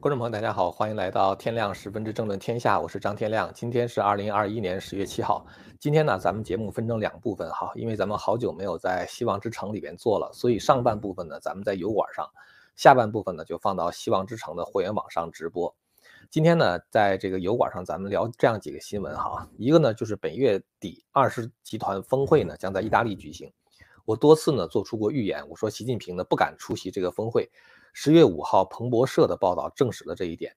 观众朋友，大家好，欢迎来到天亮十分之政论天下，我是张天亮。今天是二零二一年十月七号。今天呢，咱们节目分成两部分哈，因为咱们好久没有在希望之城里边做了，所以上半部分呢，咱们在油管上，下半部分呢就放到希望之城的会员网上直播。今天呢，在这个油管上，咱们聊这样几个新闻哈，一个呢就是本月底二十集团峰会呢将在意大利举行，我多次呢做出过预言，我说习近平呢不敢出席这个峰会。十月五号，彭博社的报道证实了这一点。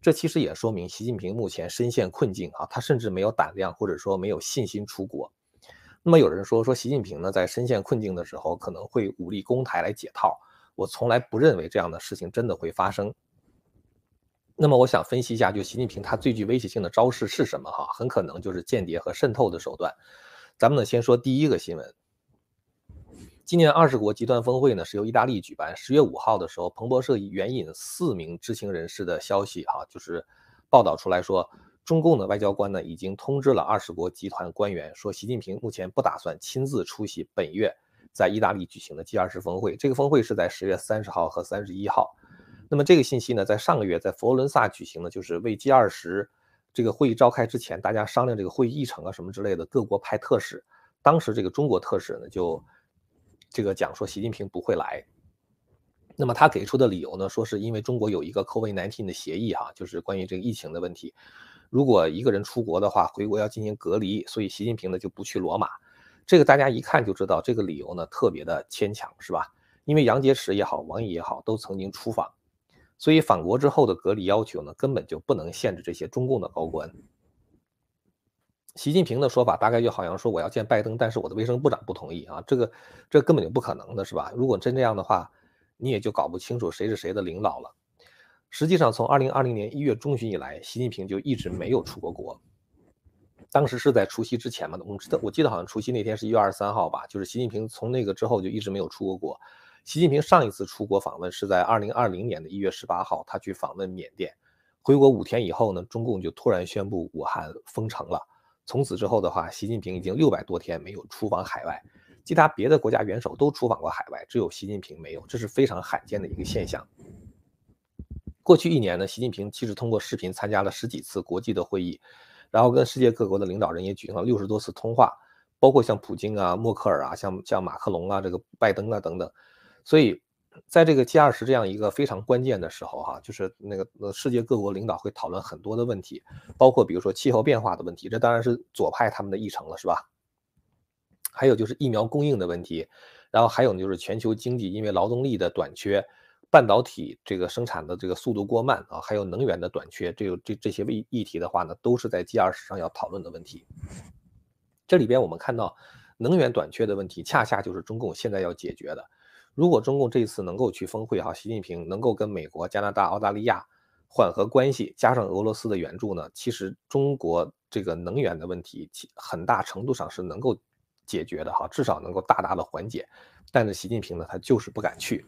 这其实也说明习近平目前深陷困境啊，他甚至没有胆量或者说没有信心出国。那么有人说说习近平呢，在深陷困境的时候可能会武力攻台来解套。我从来不认为这样的事情真的会发生。那么我想分析一下，就习近平他最具威胁性的招式是什么？哈，很可能就是间谍和渗透的手段。咱们呢，先说第一个新闻。今年二十国集团峰会呢是由意大利举办。十月五号的时候，彭博社援引四名知情人士的消息，哈，就是报道出来说，中共的外交官呢已经通知了二十国集团官员，说习近平目前不打算亲自出席本月在意大利举行的 G 二十峰会。这个峰会是在十月三十号和三十一号。那么这个信息呢，在上个月在佛罗伦萨举行的，就是为 G 二十这个会议召开之前，大家商量这个会议议程啊什么之类的，各国派特使。当时这个中国特使呢就。这个讲说习近平不会来，那么他给出的理由呢，说是因为中国有一个 COVID-19 的协议哈，就是关于这个疫情的问题，如果一个人出国的话，回国要进行隔离，所以习近平呢就不去罗马。这个大家一看就知道，这个理由呢特别的牵强，是吧？因为杨洁篪也好，王毅也好，都曾经出访，所以返国之后的隔离要求呢，根本就不能限制这些中共的高官。习近平的说法大概就好像说我要见拜登，但是我的卫生部长不同意啊，这个这根本就不可能的，是吧？如果真这样的话，你也就搞不清楚谁是谁的领导了。实际上，从二零二零年一月中旬以来，习近平就一直没有出过国。当时是在除夕之前嘛，我记得我记得好像除夕那天是一月二十三号吧，就是习近平从那个之后就一直没有出过国。习近平上一次出国访问是在二零二零年的一月十八号，他去访问缅甸，回国五天以后呢，中共就突然宣布武汉封城了。从此之后的话，习近平已经六百多天没有出访海外，其他别的国家元首都出访过海外，只有习近平没有，这是非常罕见的一个现象。过去一年呢，习近平其实通过视频参加了十几次国际的会议，然后跟世界各国的领导人也举行了六十多次通话，包括像普京啊、默克尔啊、像像马克龙啊、这个拜登啊等等，所以。在这个 G 二十这样一个非常关键的时候，哈，就是那个呃世界各国领导会讨论很多的问题，包括比如说气候变化的问题，这当然是左派他们的议程了，是吧？还有就是疫苗供应的问题，然后还有呢就是全球经济因为劳动力的短缺，半导体这个生产的这个速度过慢啊，还有能源的短缺，这个这这些议议题的话呢，都是在 G 二十上要讨论的问题。这里边我们看到能源短缺的问题，恰恰就是中共现在要解决的。如果中共这一次能够去峰会哈，习近平能够跟美国、加拿大、澳大利亚缓和关系，加上俄罗斯的援助呢，其实中国这个能源的问题，很大程度上是能够解决的哈，至少能够大大的缓解。但是习近平呢，他就是不敢去。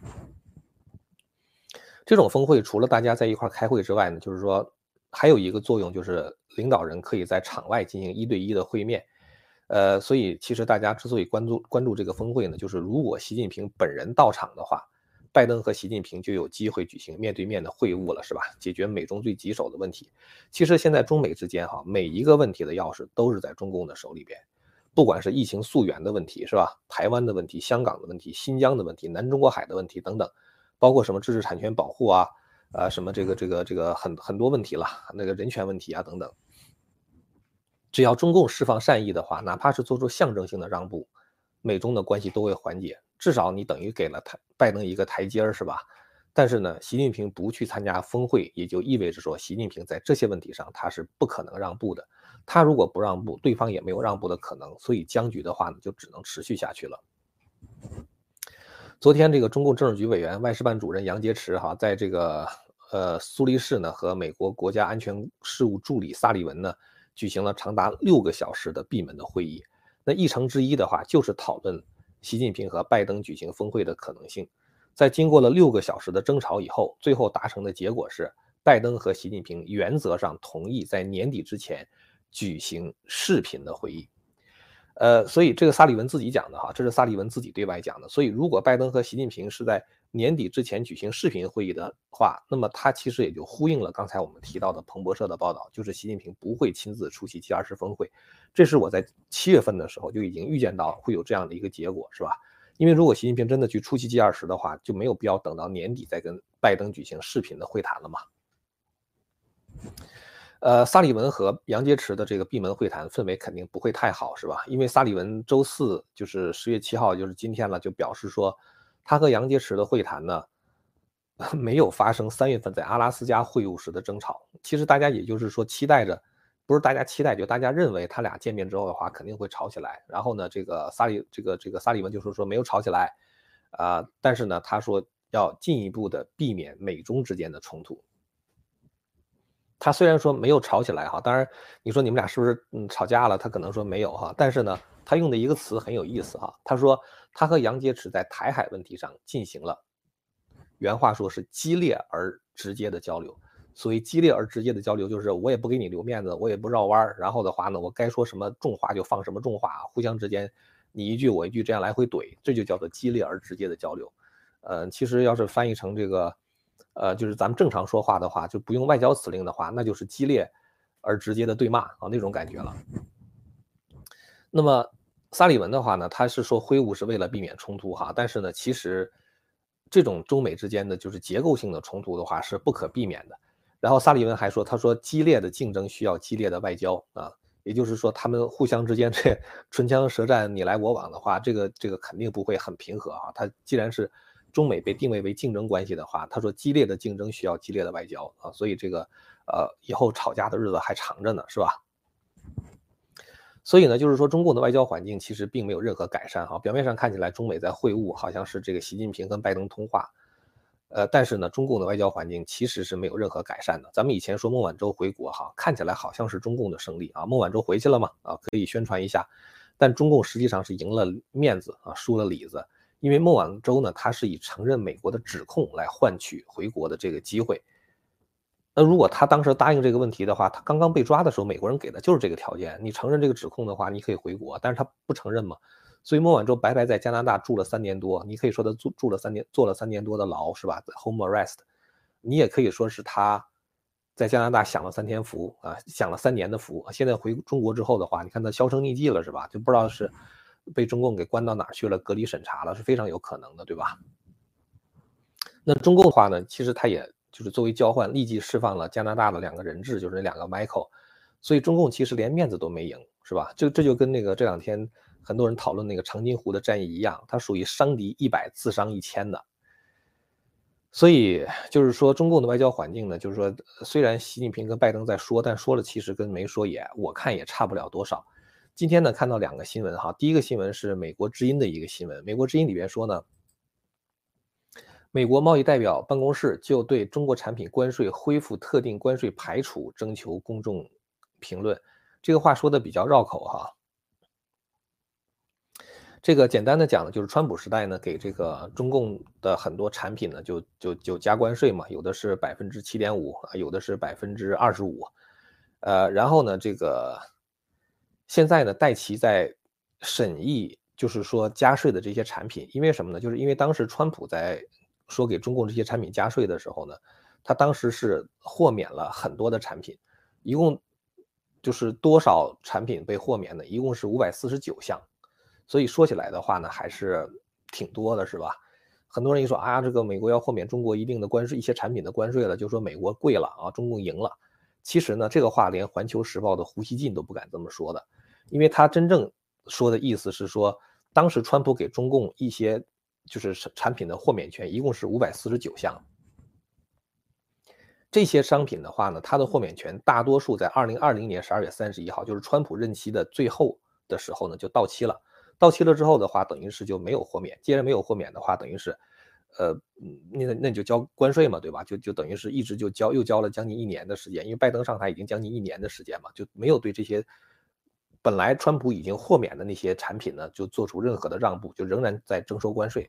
这种峰会除了大家在一块开会之外呢，就是说还有一个作用，就是领导人可以在场外进行一对一的会面。呃，所以其实大家之所以关注关注这个峰会呢，就是如果习近平本人到场的话，拜登和习近平就有机会举行面对面的会晤了，是吧？解决美中最棘手的问题。其实现在中美之间哈，每一个问题的钥匙都是在中共的手里边，不管是疫情溯源的问题，是吧？台湾的问题、香港的问题、新疆的问题、南中国海的问题等等，包括什么知识产权保护啊，呃，什么这个这个这个很很多问题了，那个人权问题啊等等。只要中共释放善意的话，哪怕是做出象征性的让步，美中的关系都会缓解。至少你等于给了他拜登一个台阶儿，是吧？但是呢，习近平不去参加峰会，也就意味着说，习近平在这些问题上他是不可能让步的。他如果不让步，对方也没有让步的可能，所以僵局的话呢，就只能持续下去了。昨天这个中共政治局委员、外事办主任杨洁篪哈，在这个呃苏黎世呢，和美国国家安全事务助理萨利文呢。举行了长达六个小时的闭门的会议，那议程之一的话就是讨论习近平和拜登举行峰会的可能性。在经过了六个小时的争吵以后，最后达成的结果是，拜登和习近平原则上同意在年底之前举行视频的会议。呃，所以这个萨利文自己讲的哈，这是萨利文自己对外讲的。所以如果拜登和习近平是在年底之前举行视频会议的话，那么它其实也就呼应了刚才我们提到的彭博社的报道，就是习近平不会亲自出席 G20 峰会。这是我在七月份的时候就已经预见到会有这样的一个结果，是吧？因为如果习近平真的去出席 G20 的话，就没有必要等到年底再跟拜登举行视频的会谈了嘛。呃，萨利文和杨洁篪的这个闭门会谈氛围肯定不会太好，是吧？因为萨利文周四就是十月七号，就是今天了，就表示说。他和杨洁篪的会谈呢，没有发生三月份在阿拉斯加会晤时的争吵。其实大家也就是说期待着，不是大家期待，就大家认为他俩见面之后的话肯定会吵起来。然后呢，这个萨利这个这个萨利文就是说没有吵起来，啊，但是呢，他说要进一步的避免美中之间的冲突。他虽然说没有吵起来哈，当然你说你们俩是不是嗯吵架了？他可能说没有哈，但是呢。他用的一个词很有意思哈，他说他和杨洁篪在台海问题上进行了，原话说是激烈而直接的交流。所谓激烈而直接的交流，就是我也不给你留面子，我也不绕弯儿，然后的话呢，我该说什么重话就放什么重话，互相之间你一句我一句这样来回怼，这就叫做激烈而直接的交流。呃，其实要是翻译成这个，呃，就是咱们正常说话的话，就不用外交辞令的话，那就是激烈而直接的对骂啊那种感觉了。那么。萨利文的话呢，他是说挥舞是为了避免冲突哈，但是呢，其实这种中美之间的就是结构性的冲突的话是不可避免的。然后萨利文还说，他说激烈的竞争需要激烈的外交啊，也就是说他们互相之间 这唇枪舌战你来我往的话，这个这个肯定不会很平和啊。他既然是中美被定位为竞争关系的话，他说激烈的竞争需要激烈的外交啊，所以这个呃以后吵架的日子还长着呢，是吧？所以呢，就是说中共的外交环境其实并没有任何改善哈。表面上看起来中美在会晤，好像是这个习近平跟拜登通话，呃，但是呢，中共的外交环境其实是没有任何改善的。咱们以前说孟晚舟回国哈，看起来好像是中共的胜利啊，孟晚舟回去了嘛啊，可以宣传一下。但中共实际上是赢了面子啊，输了里子，因为孟晚舟呢，他是以承认美国的指控来换取回国的这个机会。那如果他当时答应这个问题的话，他刚刚被抓的时候，美国人给的就是这个条件。你承认这个指控的话，你可以回国。但是他不承认嘛，所以孟晚舟白白在加拿大住了三年多。你可以说他住住了三年，坐了三年多的牢，是吧？Home arrest。你也可以说是他在加拿大享了三天福啊，享了三年的福。现在回中国之后的话，你看他销声匿迹了，是吧？就不知道是被中共给关到哪儿去了，隔离审查了，是非常有可能的，对吧？那中共的话呢，其实他也。就是作为交换，立即释放了加拿大的两个人质，就是那两个 Michael，所以中共其实连面子都没赢，是吧？这这就跟那个这两天很多人讨论那个长津湖的战役一样，它属于伤敌一百自伤一千的。所以就是说，中共的外交环境呢，就是说，虽然习近平跟拜登在说，但说了其实跟没说也，我看也差不了多少。今天呢，看到两个新闻哈，第一个新闻是美国之音的一个新闻，美国之音里边说呢。美国贸易代表办公室就对中国产品关税恢复特定关税排除征求公众评论，这个话说的比较绕口哈。这个简单的讲呢，就是川普时代呢，给这个中共的很多产品呢，就就就加关税嘛，有的是百分之七点五啊，有的是百分之二十五，呃，然后呢，这个现在呢，戴奇在审议，就是说加税的这些产品，因为什么呢？就是因为当时川普在。说给中共这些产品加税的时候呢，他当时是豁免了很多的产品，一共就是多少产品被豁免的，一共是五百四十九项，所以说起来的话呢，还是挺多的，是吧？很多人一说啊，这个美国要豁免中国一定的关税，一些产品的关税了，就说美国贵了啊，中共赢了。其实呢，这个话连《环球时报》的胡锡进都不敢这么说的，因为他真正说的意思是说，当时川普给中共一些。就是产品的豁免权一共是五百四十九项，这些商品的话呢，它的豁免权大多数在二零二零年十二月三十一号，就是川普任期的最后的时候呢，就到期了。到期了之后的话，等于是就没有豁免。既然没有豁免的话，等于是，呃，那那你就交关税嘛，对吧？就就等于是一直就交，又交了将近一年的时间。因为拜登上台已经将近一年的时间嘛，就没有对这些。本来川普已经豁免的那些产品呢，就做出任何的让步，就仍然在征收关税。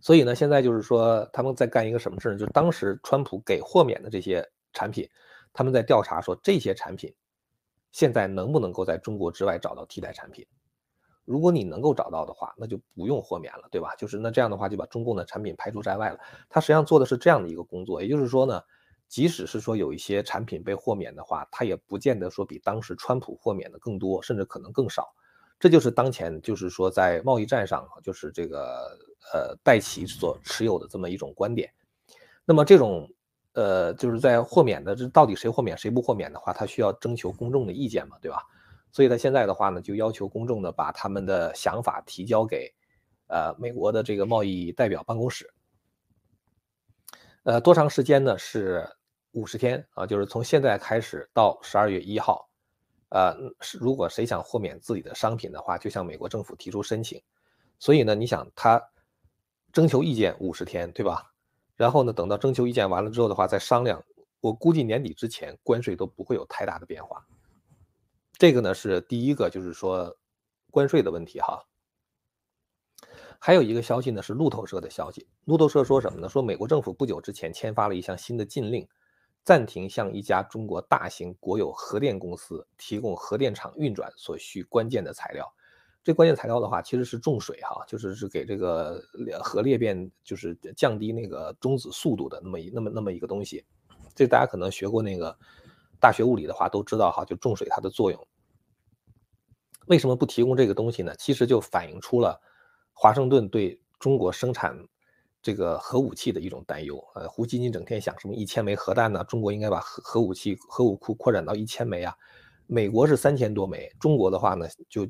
所以呢，现在就是说他们在干一个什么事呢？就当时川普给豁免的这些产品，他们在调查说这些产品现在能不能够在中国之外找到替代产品。如果你能够找到的话，那就不用豁免了，对吧？就是那这样的话就把中共的产品排除在外了。他实际上做的是这样的一个工作，也就是说呢，即使是说有一些产品被豁免的话，他也不见得说比当时川普豁免的更多，甚至可能更少。这就是当前就是说在贸易战上，就是这个呃戴奇所持有的这么一种观点。那么这种呃就是在豁免的这到底谁豁免谁不豁免的话，他需要征求公众的意见嘛，对吧？所以他现在的话呢，就要求公众呢把他们的想法提交给，呃，美国的这个贸易代表办公室。呃，多长时间呢？是五十天啊，就是从现在开始到十二月一号。呃，是如果谁想豁免自己的商品的话，就向美国政府提出申请。所以呢，你想他征求意见五十天，对吧？然后呢，等到征求意见完了之后的话，再商量。我估计年底之前关税都不会有太大的变化。这个呢是第一个，就是说关税的问题哈。还有一个消息呢是路透社的消息，路透社说什么呢？说美国政府不久之前签发了一项新的禁令，暂停向一家中国大型国有核电公司提供核电厂运转所需关键的材料。这关键材料的话，其实是重水哈，就是是给这个核裂变，就是降低那个中子速度的那么一那么那么一个东西。这大家可能学过那个。大学物理的话都知道哈，就重水它的作用。为什么不提供这个东西呢？其实就反映出了华盛顿对中国生产这个核武器的一种担忧。呃，胡锡进整天想什么一千枚核弹呢？中国应该把核核武器核武库扩展到一千枚啊。美国是三千多枚，中国的话呢就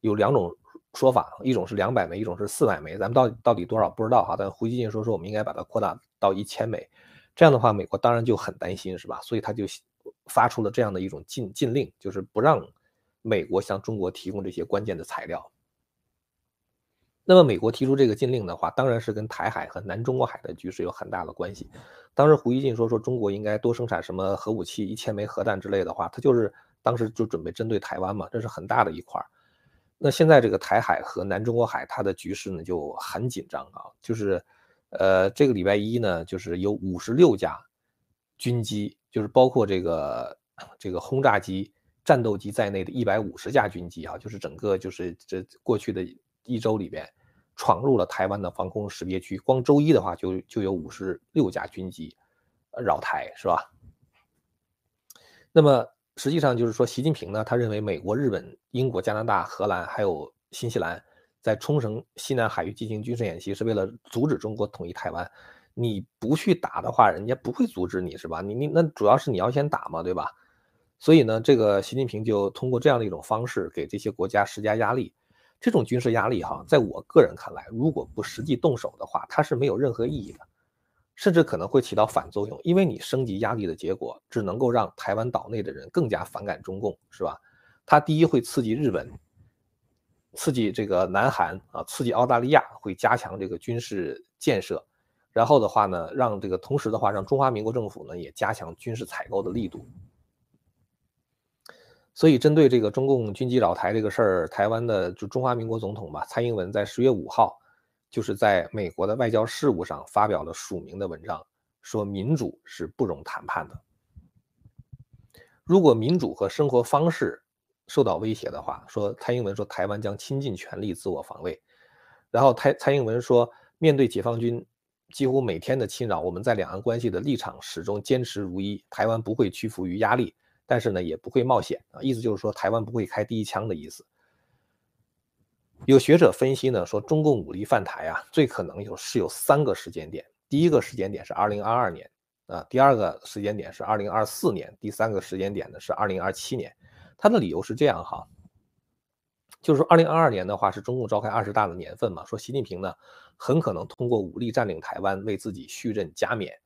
有两种说法，一种是两百枚，一种是四百枚。咱们到底到底多少不知道哈。但胡锡进说说我们应该把它扩大到一千枚，这样的话美国当然就很担心是吧？所以他就。发出了这样的一种禁禁令，就是不让美国向中国提供这些关键的材料。那么，美国提出这个禁令的话，当然是跟台海和南中国海的局势有很大的关系。当时胡锡进说说中国应该多生产什么核武器一千枚核弹之类的话，他就是当时就准备针对台湾嘛，这是很大的一块那现在这个台海和南中国海它的局势呢就很紧张啊，就是呃这个礼拜一呢，就是有五十六架军机。就是包括这个这个轰炸机、战斗机在内的一百五十架军机啊，就是整个就是这过去的一周里边，闯入了台湾的防空识别区。光周一的话，就就有五十六架军机绕台，是吧？那么实际上就是说，习近平呢，他认为美国、日本、英国、加拿大、荷兰还有新西兰在冲绳西南海域进行军事演习，是为了阻止中国统一台湾。你不去打的话，人家不会阻止你，是吧？你你那主要是你要先打嘛，对吧？所以呢，这个习近平就通过这样的一种方式给这些国家施加压力。这种军事压力哈，在我个人看来，如果不实际动手的话，它是没有任何意义的，甚至可能会起到反作用。因为你升级压力的结果，只能够让台湾岛内的人更加反感中共，是吧？它第一会刺激日本，刺激这个南韩啊，刺激澳大利亚，会加强这个军事建设。然后的话呢，让这个同时的话，让中华民国政府呢也加强军事采购的力度。所以，针对这个中共军机扰台这个事儿，台湾的就中华民国总统吧，蔡英文在十月五号，就是在美国的外交事务上发表了署名的文章，说民主是不容谈判的。如果民主和生活方式受到威胁的话，说蔡英文说台湾将倾尽全力自我防卫。然后，蔡蔡英文说，面对解放军。几乎每天的侵扰，我们在两岸关系的立场始终坚持如一。台湾不会屈服于压力，但是呢，也不会冒险啊。意思就是说，台湾不会开第一枪的意思。有学者分析呢，说中共武力犯台啊，最可能有是有三个时间点。第一个时间点是二零二二年啊，第二个时间点是二零二四年，第三个时间点呢是二零二七年。他的理由是这样哈。就是说，二零二二年的话是中共召开二十大的年份嘛，说习近平呢很可能通过武力占领台湾为自己续任加冕。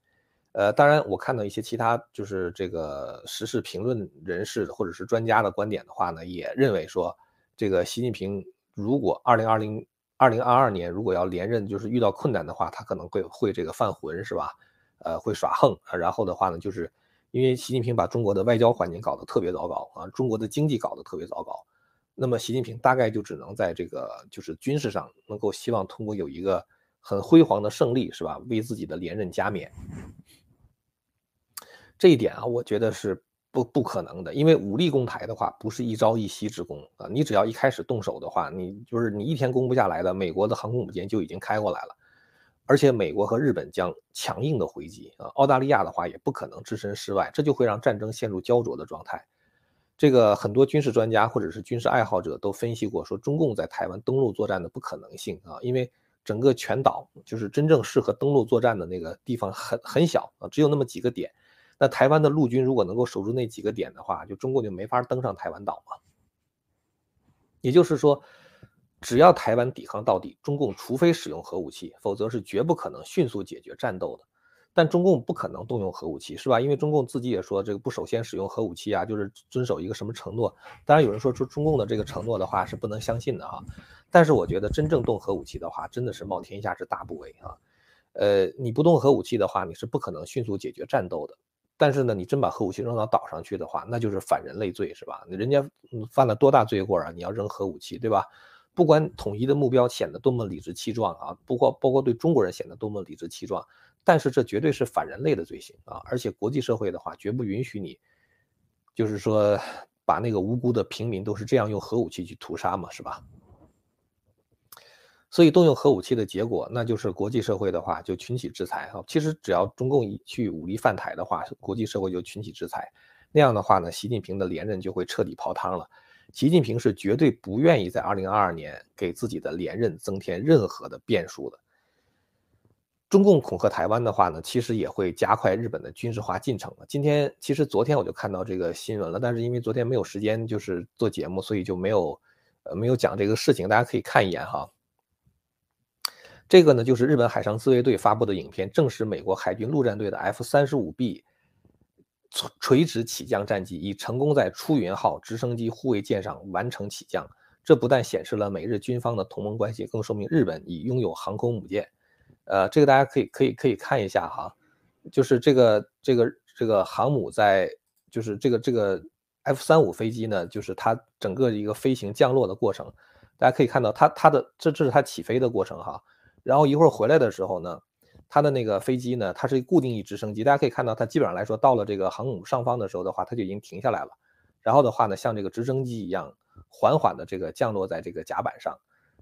呃，当然我看到一些其他就是这个时事评论人士或者是专家的观点的话呢，也认为说这个习近平如果二零二零二零二二年如果要连任，就是遇到困难的话，他可能会会这个犯浑是吧？呃，会耍横。然后的话呢，就是因为习近平把中国的外交环境搞得特别糟糕啊，中国的经济搞得特别糟糕。那么习近平大概就只能在这个就是军事上能够希望通过有一个很辉煌的胜利，是吧？为自己的连任加冕。这一点啊，我觉得是不不可能的，因为武力攻台的话不是一朝一夕之功啊，你只要一开始动手的话，你就是你一天攻不下来的，美国的航空母舰就已经开过来了，而且美国和日本将强硬的回击啊，澳大利亚的话也不可能置身事外，这就会让战争陷入焦灼的状态。这个很多军事专家或者是军事爱好者都分析过，说中共在台湾登陆作战的不可能性啊，因为整个全岛就是真正适合登陆作战的那个地方很很小啊，只有那么几个点。那台湾的陆军如果能够守住那几个点的话，就中共就没法登上台湾岛嘛。也就是说，只要台湾抵抗到底，中共除非使用核武器，否则是绝不可能迅速解决战斗的。但中共不可能动用核武器，是吧？因为中共自己也说这个不首先使用核武器啊，就是遵守一个什么承诺。当然有人说出中共的这个承诺的话是不能相信的啊。但是我觉得真正动核武器的话，真的是冒天下之大不韪啊。呃，你不动核武器的话，你是不可能迅速解决战斗的。但是呢，你真把核武器扔到岛上去的话，那就是反人类罪，是吧？人家犯了多大罪过啊？你要扔核武器，对吧？不管统一的目标显得多么理直气壮啊，不过包括对中国人显得多么理直气壮。但是这绝对是反人类的罪行啊！而且国际社会的话，绝不允许你，就是说把那个无辜的平民都是这样用核武器去屠杀嘛，是吧？所以动用核武器的结果，那就是国际社会的话就群起制裁啊。其实只要中共一去武力犯台的话，国际社会就群起制裁，那样的话呢，习近平的连任就会彻底泡汤了。习近平是绝对不愿意在二零二二年给自己的连任增添任何的变数的。中共恐吓台湾的话呢，其实也会加快日本的军事化进程今天其实昨天我就看到这个新闻了，但是因为昨天没有时间就是做节目，所以就没有呃没有讲这个事情。大家可以看一眼哈。这个呢就是日本海上自卫队发布的影片，证实美国海军陆战队的 F 三十五 B 垂直起降战机已成功在出云号直升机护卫舰上完成起降。这不但显示了美日军方的同盟关系，更说明日本已拥有航空母舰。呃，这个大家可以可以可以看一下哈，就是这个这个这个航母在，就是这个这个 F 三五飞机呢，就是它整个一个飞行降落的过程，大家可以看到它它的这这是它起飞的过程哈，然后一会儿回来的时候呢，它的那个飞机呢，它是固定翼直升机，大家可以看到它基本上来说到了这个航母上方的时候的话，它就已经停下来了，然后的话呢，像这个直升机一样缓缓的这个降落在这个甲板上。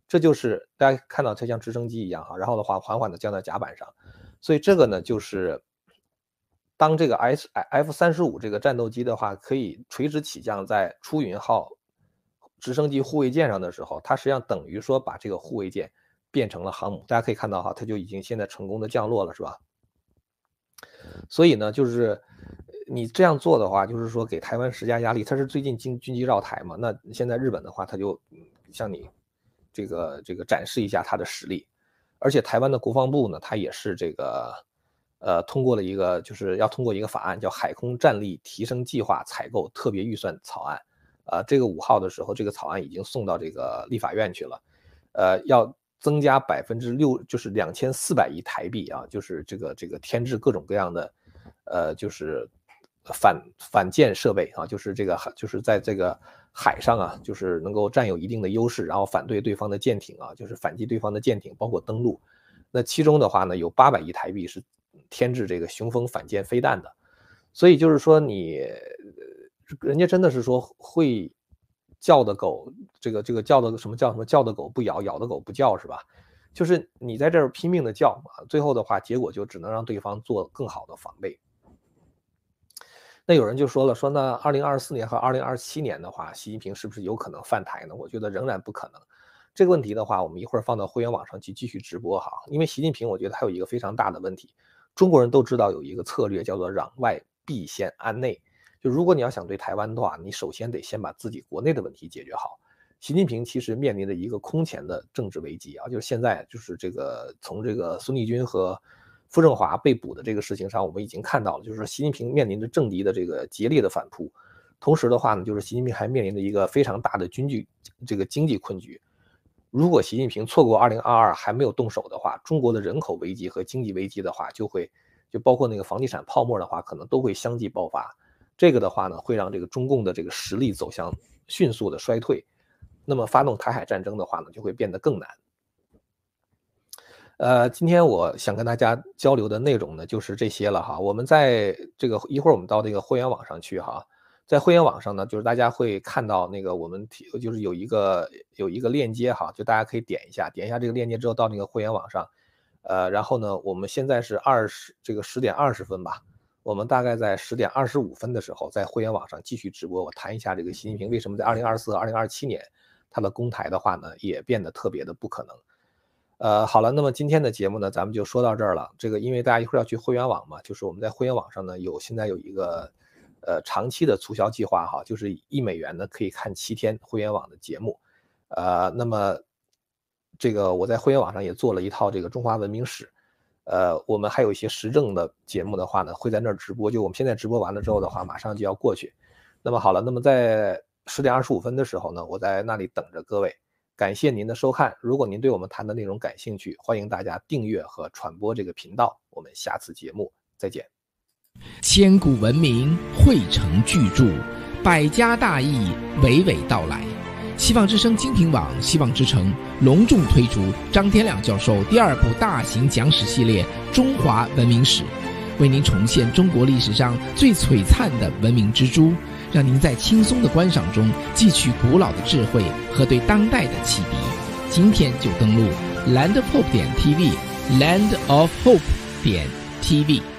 这就是大家看到它像直升机一样哈，然后的话缓缓的降到甲板上，所以这个呢就是当这个 S F 三十五这个战斗机的话可以垂直起降在出云号直升机护卫舰上的时候，它实际上等于说把这个护卫舰变成了航母。大家可以看到哈，它就已经现在成功的降落了，是吧？所以呢，就是你这样做的话，就是说给台湾施加压力。它是最近军军机绕台嘛？那现在日本的话，它就向你。这个这个展示一下它的实力，而且台湾的国防部呢，它也是这个，呃，通过了一个就是要通过一个法案，叫《海空战力提升计划采购特别预算草案》，啊，这个五号的时候，这个草案已经送到这个立法院去了，呃，要增加百分之六，就是两千四百亿台币啊，就是这个这个添置各种各样的，呃，就是反反舰设备啊，就是这个就是在这个。海上啊，就是能够占有一定的优势，然后反对对方的舰艇啊，就是反击对方的舰艇，包括登陆。那其中的话呢，有八百亿台币是添置这个雄风反舰飞弹的。所以就是说，你人家真的是说会叫的狗，这个这个叫的什么叫什么叫的狗不咬，咬的狗不叫是吧？就是你在这儿拼命的叫啊，最后的话结果就只能让对方做更好的防备。那有人就说了，说那二零二四年和二零二七年的话，习近平是不是有可能犯台呢？我觉得仍然不可能。这个问题的话，我们一会儿放到会员网上去继续直播哈。因为习近平，我觉得还有一个非常大的问题，中国人都知道有一个策略叫做攘外必先安内。就如果你要想对台湾的话，你首先得先把自己国内的问题解决好。习近平其实面临着一个空前的政治危机啊，就是现在就是这个从这个孙立军和。傅政华被捕的这个事情上，我们已经看到了，就是习近平面临着政敌的这个激烈的反扑，同时的话呢，就是习近平还面临着一个非常大的军剧这个经济困局。如果习近平错过2022还没有动手的话，中国的人口危机和经济危机的话，就会就包括那个房地产泡沫的话，可能都会相继爆发。这个的话呢，会让这个中共的这个实力走向迅速的衰退。那么发动台海战争的话呢，就会变得更难。呃，今天我想跟大家交流的内容呢，就是这些了哈。我们在这个一会儿，我们到这个会员网上去哈。在会员网上呢，就是大家会看到那个我们提就是有一个有一个链接哈，就大家可以点一下，点一下这个链接之后到那个会员网上，呃，然后呢，我们现在是二十这个十点二十分吧，我们大概在十点二十五分的时候在会员网上继续直播。我谈一下这个习近平为什么在二零二四和、二零二七年他的公台的话呢，也变得特别的不可能。呃，好了，那么今天的节目呢，咱们就说到这儿了。这个因为大家一会儿要去会员网嘛，就是我们在会员网上呢有现在有一个呃长期的促销计划哈，就是一美元呢可以看七天会员网的节目。呃，那么这个我在会员网上也做了一套这个中华文明史。呃，我们还有一些时政的节目的话呢，会在那儿直播。就我们现在直播完了之后的话，马上就要过去。那么好了，那么在十点二十五分的时候呢，我在那里等着各位。感谢您的收看。如果您对我们谈的内容感兴趣，欢迎大家订阅和传播这个频道。我们下次节目再见。千古文明汇成巨著，百家大义娓娓道来。希望之声精品网、希望之城隆重推出张天亮教授第二部大型讲史系列《中华文明史》，为您重现中国历史上最璀璨的文明之珠。让您在轻松的观赏中汲取古老的智慧和对当代的启迪。今天就登录 landofhope 点 tv，land of hope 点 tv。